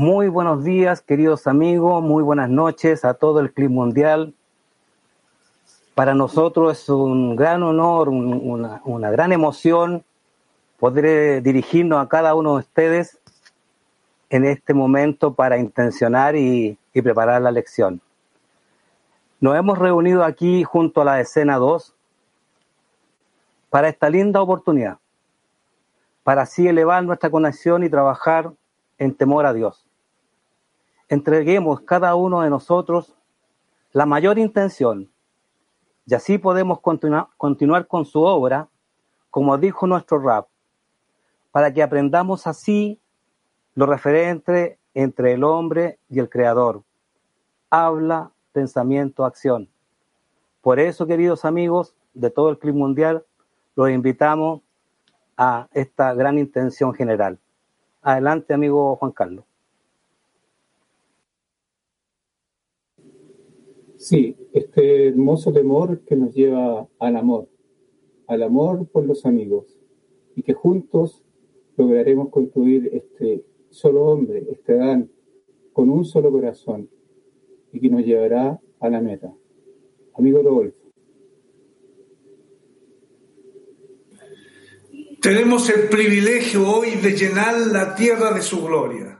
Muy buenos días, queridos amigos, muy buenas noches a todo el Club Mundial. Para nosotros es un gran honor, un, una, gran emoción poder dirigirnos a cada uno de ustedes en este momento para intencionar y, y preparar la lección. Nos hemos reunido aquí junto a la escena 2 para esta linda oportunidad, para así elevar nuestra conexión y trabajar en temor a Dios. Entreguemos cada uno de nosotros la mayor intención y así podemos continua, continuar con su obra, como dijo nuestro rap, para que aprendamos así lo referente entre el hombre y el creador. Habla, pensamiento, acción. Por eso, queridos amigos de todo el Club Mundial, los invitamos a esta gran intención general. Adelante, amigo Juan Carlos. Sí, este hermoso temor que nos lleva al amor, al amor por los amigos, y que juntos lograremos construir este solo hombre, este Adán, con un solo corazón, y que nos llevará a la meta. Amigo Rodolfo. Tenemos el privilegio hoy de llenar la tierra de su gloria.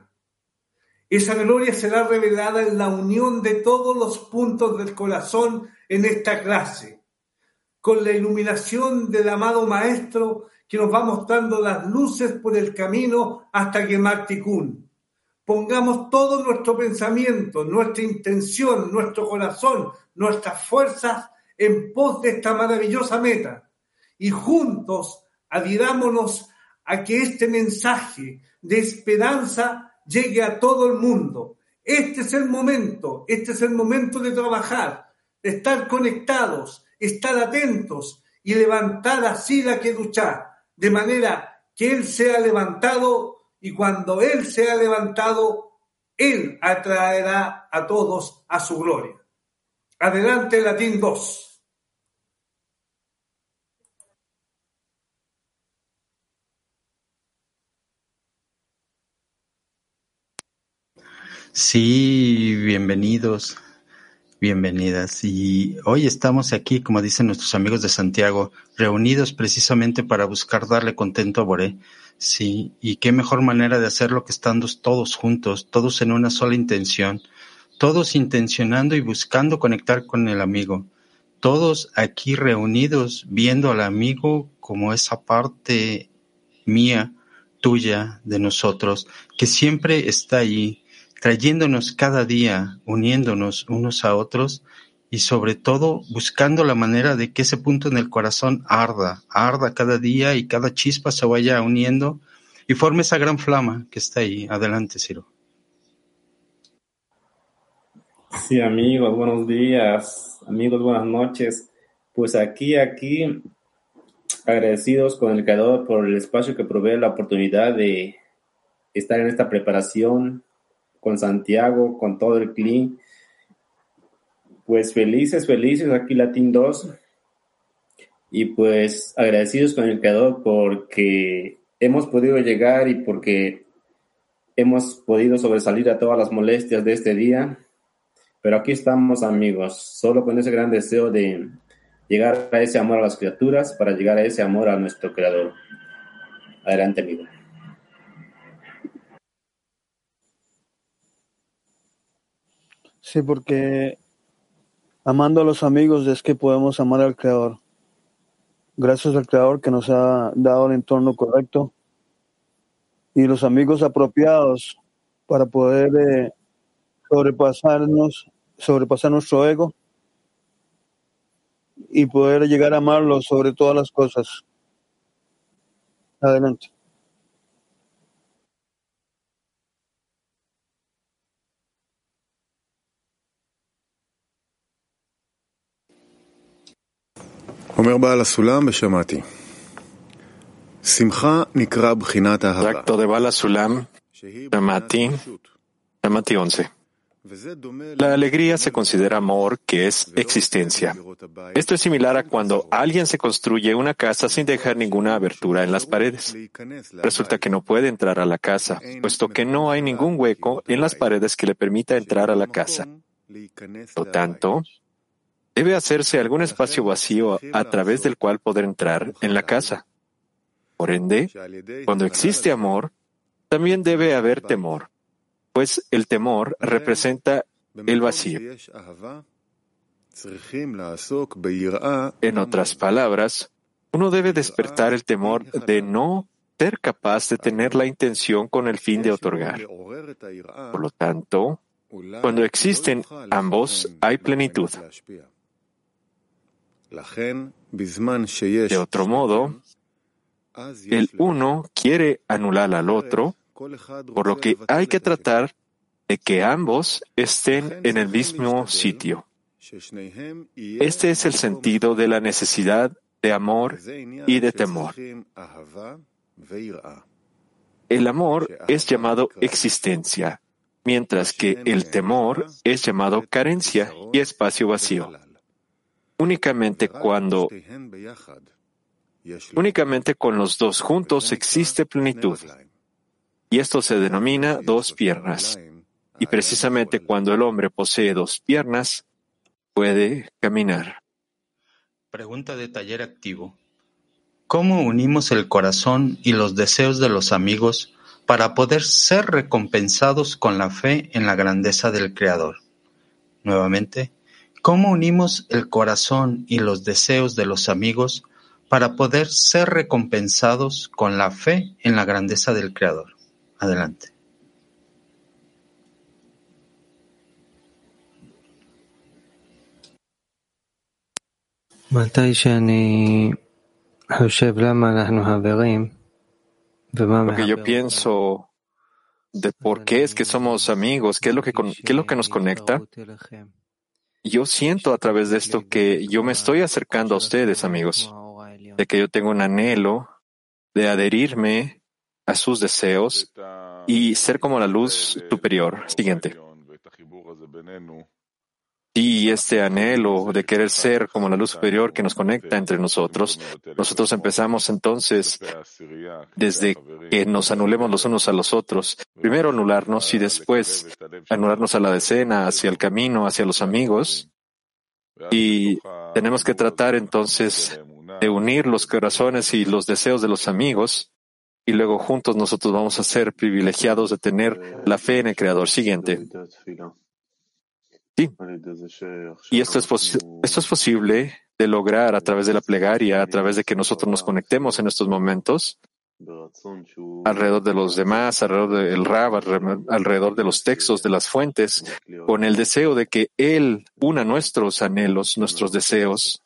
Esa gloria será revelada en la unión de todos los puntos del corazón en esta clase, con la iluminación del amado Maestro que nos va mostrando las luces por el camino hasta Gemarticún. Pongamos todo nuestro pensamiento, nuestra intención, nuestro corazón, nuestras fuerzas en pos de esta maravillosa meta y juntos adhirámonos a que este mensaje de esperanza llegue a todo el mundo. Este es el momento, este es el momento de trabajar, de estar conectados, estar atentos y levantar así la que duchar, de manera que Él sea levantado y cuando Él sea levantado, Él atraerá a todos a su gloria. Adelante, Latín 2. Sí, bienvenidos, bienvenidas. Y hoy estamos aquí, como dicen nuestros amigos de Santiago, reunidos precisamente para buscar darle contento a Boré. Sí, y qué mejor manera de hacerlo que estando todos juntos, todos en una sola intención, todos intencionando y buscando conectar con el amigo. todos aquí reunidos viendo al amigo como esa parte mía, tuya, de nosotros, que siempre está allí, trayéndonos cada día, uniéndonos unos a otros y sobre todo buscando la manera de que ese punto en el corazón arda, arda cada día y cada chispa se vaya uniendo y forme esa gran flama que está ahí. Adelante, Ciro. Sí, amigos, buenos días, amigos, buenas noches. Pues aquí, aquí, agradecidos con el Creador por el espacio que provee la oportunidad de estar en esta preparación con Santiago, con todo el CLI. Pues felices, felices, aquí Latin 2. Y pues agradecidos con el Creador porque hemos podido llegar y porque hemos podido sobresalir a todas las molestias de este día pero aquí estamos amigos, solo con ese gran deseo de llegar a ese amor a las criaturas para llegar a ese amor a nuestro Creador. Adelante, amigo. Sí, porque amando a los amigos es que podemos amar al Creador. Gracias al Creador que nos ha dado el entorno correcto y los amigos apropiados para poder eh, sobrepasarnos, sobrepasar nuestro ego y poder llegar a amarlo sobre todas las cosas. Adelante. Tracto de Bala Sulam, Shamati, Shamati 11. La alegría se considera amor, que es existencia. Esto es similar a cuando alguien se construye una casa sin dejar ninguna abertura en las paredes. Resulta que no puede entrar a la casa, puesto que no hay ningún hueco en las paredes que le permita entrar a la casa. Por tanto, debe hacerse algún espacio vacío a través del cual poder entrar en la casa. Por ende, cuando existe amor, también debe haber temor pues el temor representa el vacío. En otras palabras, uno debe despertar el temor de no ser capaz de tener la intención con el fin de otorgar. Por lo tanto, cuando existen ambos, hay plenitud. De otro modo, el uno quiere anular al otro por lo que hay que tratar de que ambos estén en el mismo sitio. Este es el sentido de la necesidad de amor y de temor. El amor es llamado existencia, mientras que el temor es llamado carencia y espacio vacío. Únicamente cuando únicamente con los dos juntos existe plenitud. Y esto se denomina dos piernas. Y precisamente cuando el hombre posee dos piernas, puede caminar. Pregunta de taller activo. ¿Cómo unimos el corazón y los deseos de los amigos para poder ser recompensados con la fe en la grandeza del Creador? Nuevamente, ¿cómo unimos el corazón y los deseos de los amigos para poder ser recompensados con la fe en la grandeza del Creador? Adelante. Porque yo pienso de por qué es que somos amigos, qué es lo que, qué es lo que nos conecta. Yo siento a través de esto que yo me estoy acercando a ustedes, amigos, de que yo tengo un anhelo de adherirme a sus deseos y ser como la luz superior. Siguiente. Y este anhelo de querer ser como la luz superior que nos conecta entre nosotros, nosotros empezamos entonces desde que nos anulemos los unos a los otros, primero anularnos y después anularnos a la decena, hacia el camino, hacia los amigos. Y tenemos que tratar entonces de unir los corazones y los deseos de los amigos y luego juntos nosotros vamos a ser privilegiados de tener la fe en el Creador. Siguiente. Sí. Y esto es, esto es posible de lograr a través de la plegaria, a través de que nosotros nos conectemos en estos momentos alrededor de los demás, alrededor del Rab, alrededor de los textos, de las fuentes, con el deseo de que Él una nuestros anhelos, nuestros deseos,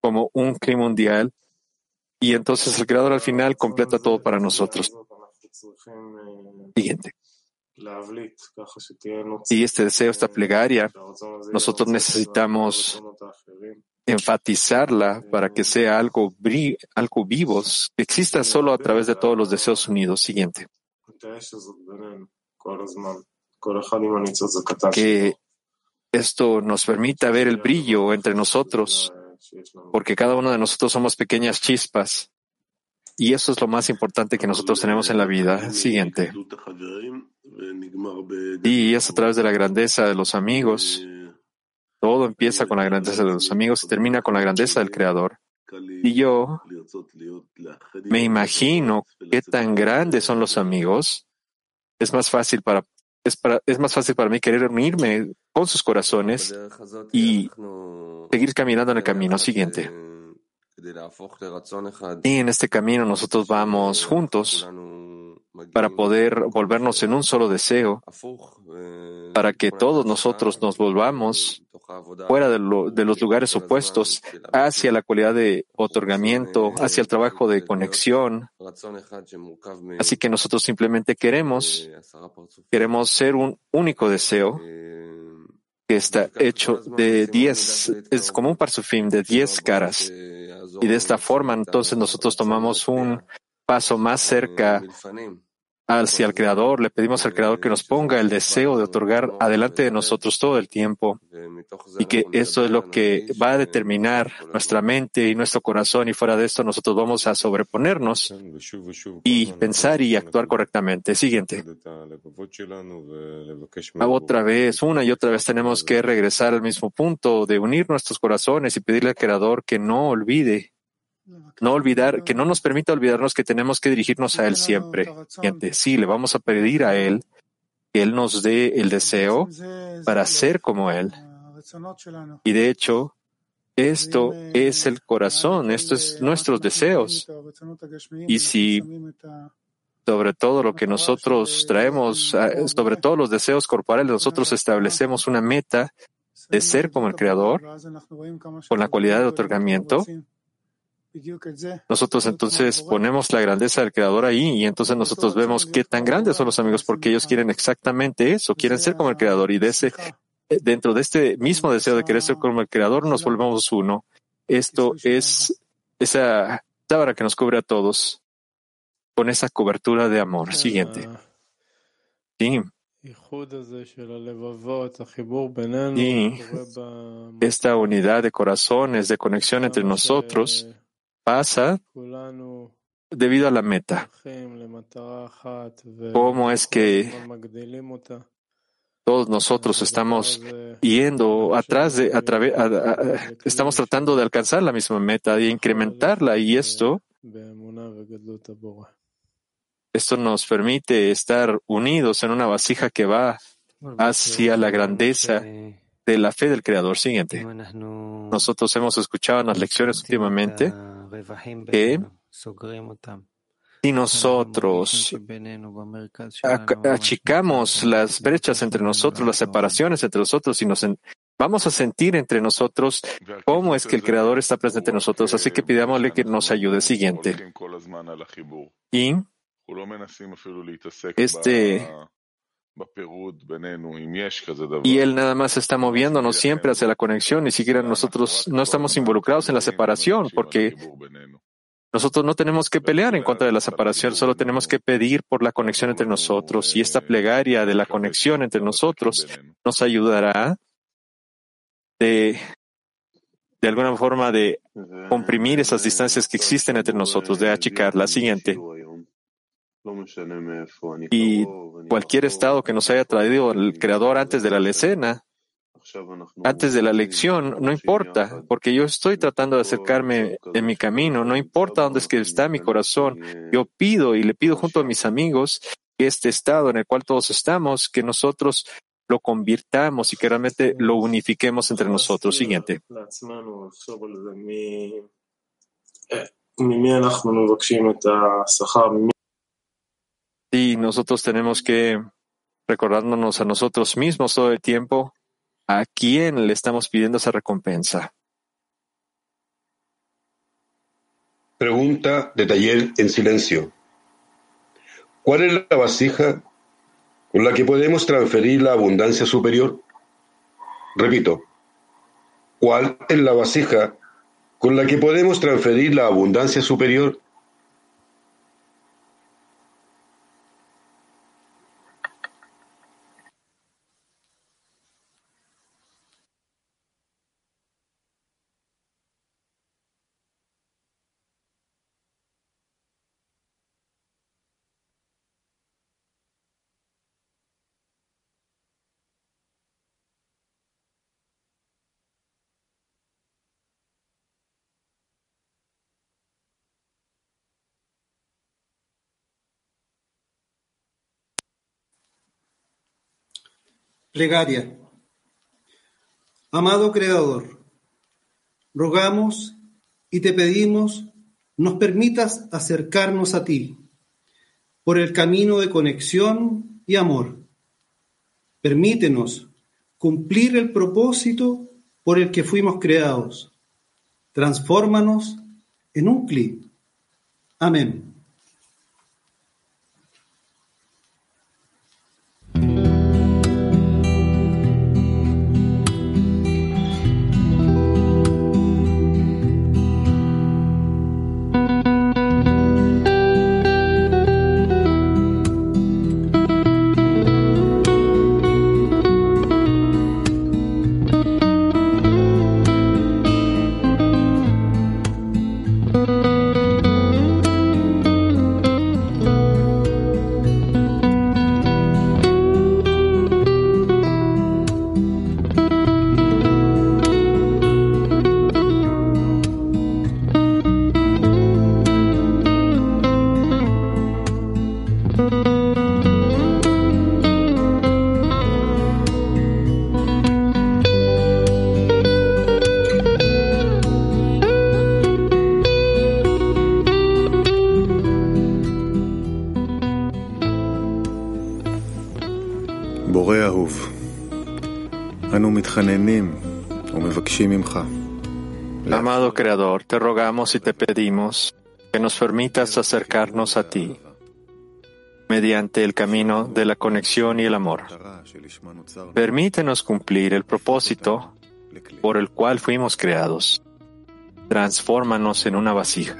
como un clima mundial, y entonces el Creador al final completa todo para nosotros. Siguiente. Y este deseo, esta plegaria, nosotros necesitamos enfatizarla para que sea algo, algo vivo, que exista solo a través de todos los deseos unidos. Siguiente. Que esto nos permita ver el brillo entre nosotros, porque cada uno de nosotros somos pequeñas chispas. Y eso es lo más importante que nosotros tenemos en la vida. Siguiente. Y es a través de la grandeza de los amigos. Todo empieza con la grandeza de los amigos y termina con la grandeza del Creador. Y yo me imagino qué tan grandes son los amigos. Es más fácil para, es para, es más fácil para mí querer unirme con sus corazones y seguir caminando en el camino siguiente. Y en este camino nosotros vamos juntos para poder volvernos en un solo deseo, para que todos nosotros nos volvamos fuera de, los lugares opuestos hacia la cualidad de otorgamiento, hacia el trabajo de conexión. Así que nosotros simplemente queremos, queremos ser un único deseo que está hecho de diez, es como un parsufim de diez caras. Y de esta forma, entonces nosotros tomamos un paso más cerca hacia el Creador, le pedimos al Creador que nos ponga el deseo de otorgar adelante de nosotros todo el tiempo y que esto es lo que va a determinar nuestra mente y nuestro corazón y fuera de esto nosotros vamos a sobreponernos y pensar y actuar correctamente. Siguiente. Otra vez, una y otra vez tenemos que regresar al mismo punto de unir nuestros corazones y pedirle al Creador que no olvide no olvidar, que no nos permita olvidarnos que tenemos que dirigirnos a Él siempre. Sí, le vamos a pedir a Él que Él nos dé el deseo para ser como Él. Y de hecho, esto es el corazón, esto es nuestros deseos. Y si sobre todo lo que nosotros traemos, sobre todos los deseos corporales, nosotros establecemos una meta de ser como el Creador, con la cualidad de otorgamiento, nosotros entonces ponemos la grandeza del Creador ahí y entonces nosotros vemos qué tan grandes son los amigos porque ellos quieren exactamente eso, quieren ser como el Creador y de ese, eh, dentro de este mismo deseo de querer ser como el Creador nos volvemos uno. Esto es esa sábana que nos cubre a todos con esa cobertura de amor. Siguiente. Sí. Y esta unidad de corazones, de conexión entre nosotros, pasa debido a la meta. ¿Cómo es que todos nosotros estamos yendo atrás de, a través, estamos tratando de alcanzar la misma meta, de incrementarla y esto, esto nos permite estar unidos en una vasija que va hacia la grandeza de la fe del Creador. Siguiente. Nosotros hemos escuchado en las lecciones últimamente que si nosotros achicamos las brechas entre nosotros, las separaciones entre nosotros y nos vamos a sentir entre nosotros cómo es que el Creador está presente en nosotros. Así que pidámosle que nos ayude. Siguiente. Y este y él nada más está moviéndonos siempre hacia la conexión, ni siquiera nosotros no estamos involucrados en la separación, porque nosotros no tenemos que pelear en contra de la separación, solo tenemos que pedir por la conexión entre nosotros. Y esta plegaria de la conexión entre nosotros nos ayudará de, de alguna forma de comprimir esas distancias que existen entre nosotros, de achicar. La siguiente. Y cualquier estado que nos haya traído el Creador antes de la escena, antes de la lección, no importa, porque yo estoy tratando de acercarme en mi camino, no importa dónde es que está mi corazón. Yo pido y le pido junto a mis amigos que este estado en el cual todos estamos, que nosotros lo convirtamos y que realmente lo unifiquemos entre nosotros. Siguiente. Y nosotros tenemos que recordándonos a nosotros mismos todo el tiempo a quién le estamos pidiendo esa recompensa. Pregunta de taller en silencio. ¿Cuál es la vasija con la que podemos transferir la abundancia superior? Repito, ¿cuál es la vasija con la que podemos transferir la abundancia superior? Plegaria. Amado Creador, rogamos y te pedimos nos permitas acercarnos a ti por el camino de conexión y amor. Permítenos cumplir el propósito por el que fuimos creados. Transfórmanos en un clic. Amén. Creador, te rogamos y te pedimos que nos permitas acercarnos a ti mediante el camino de la conexión y el amor. Permítenos cumplir el propósito por el cual fuimos creados. Transfórmanos en una vasija.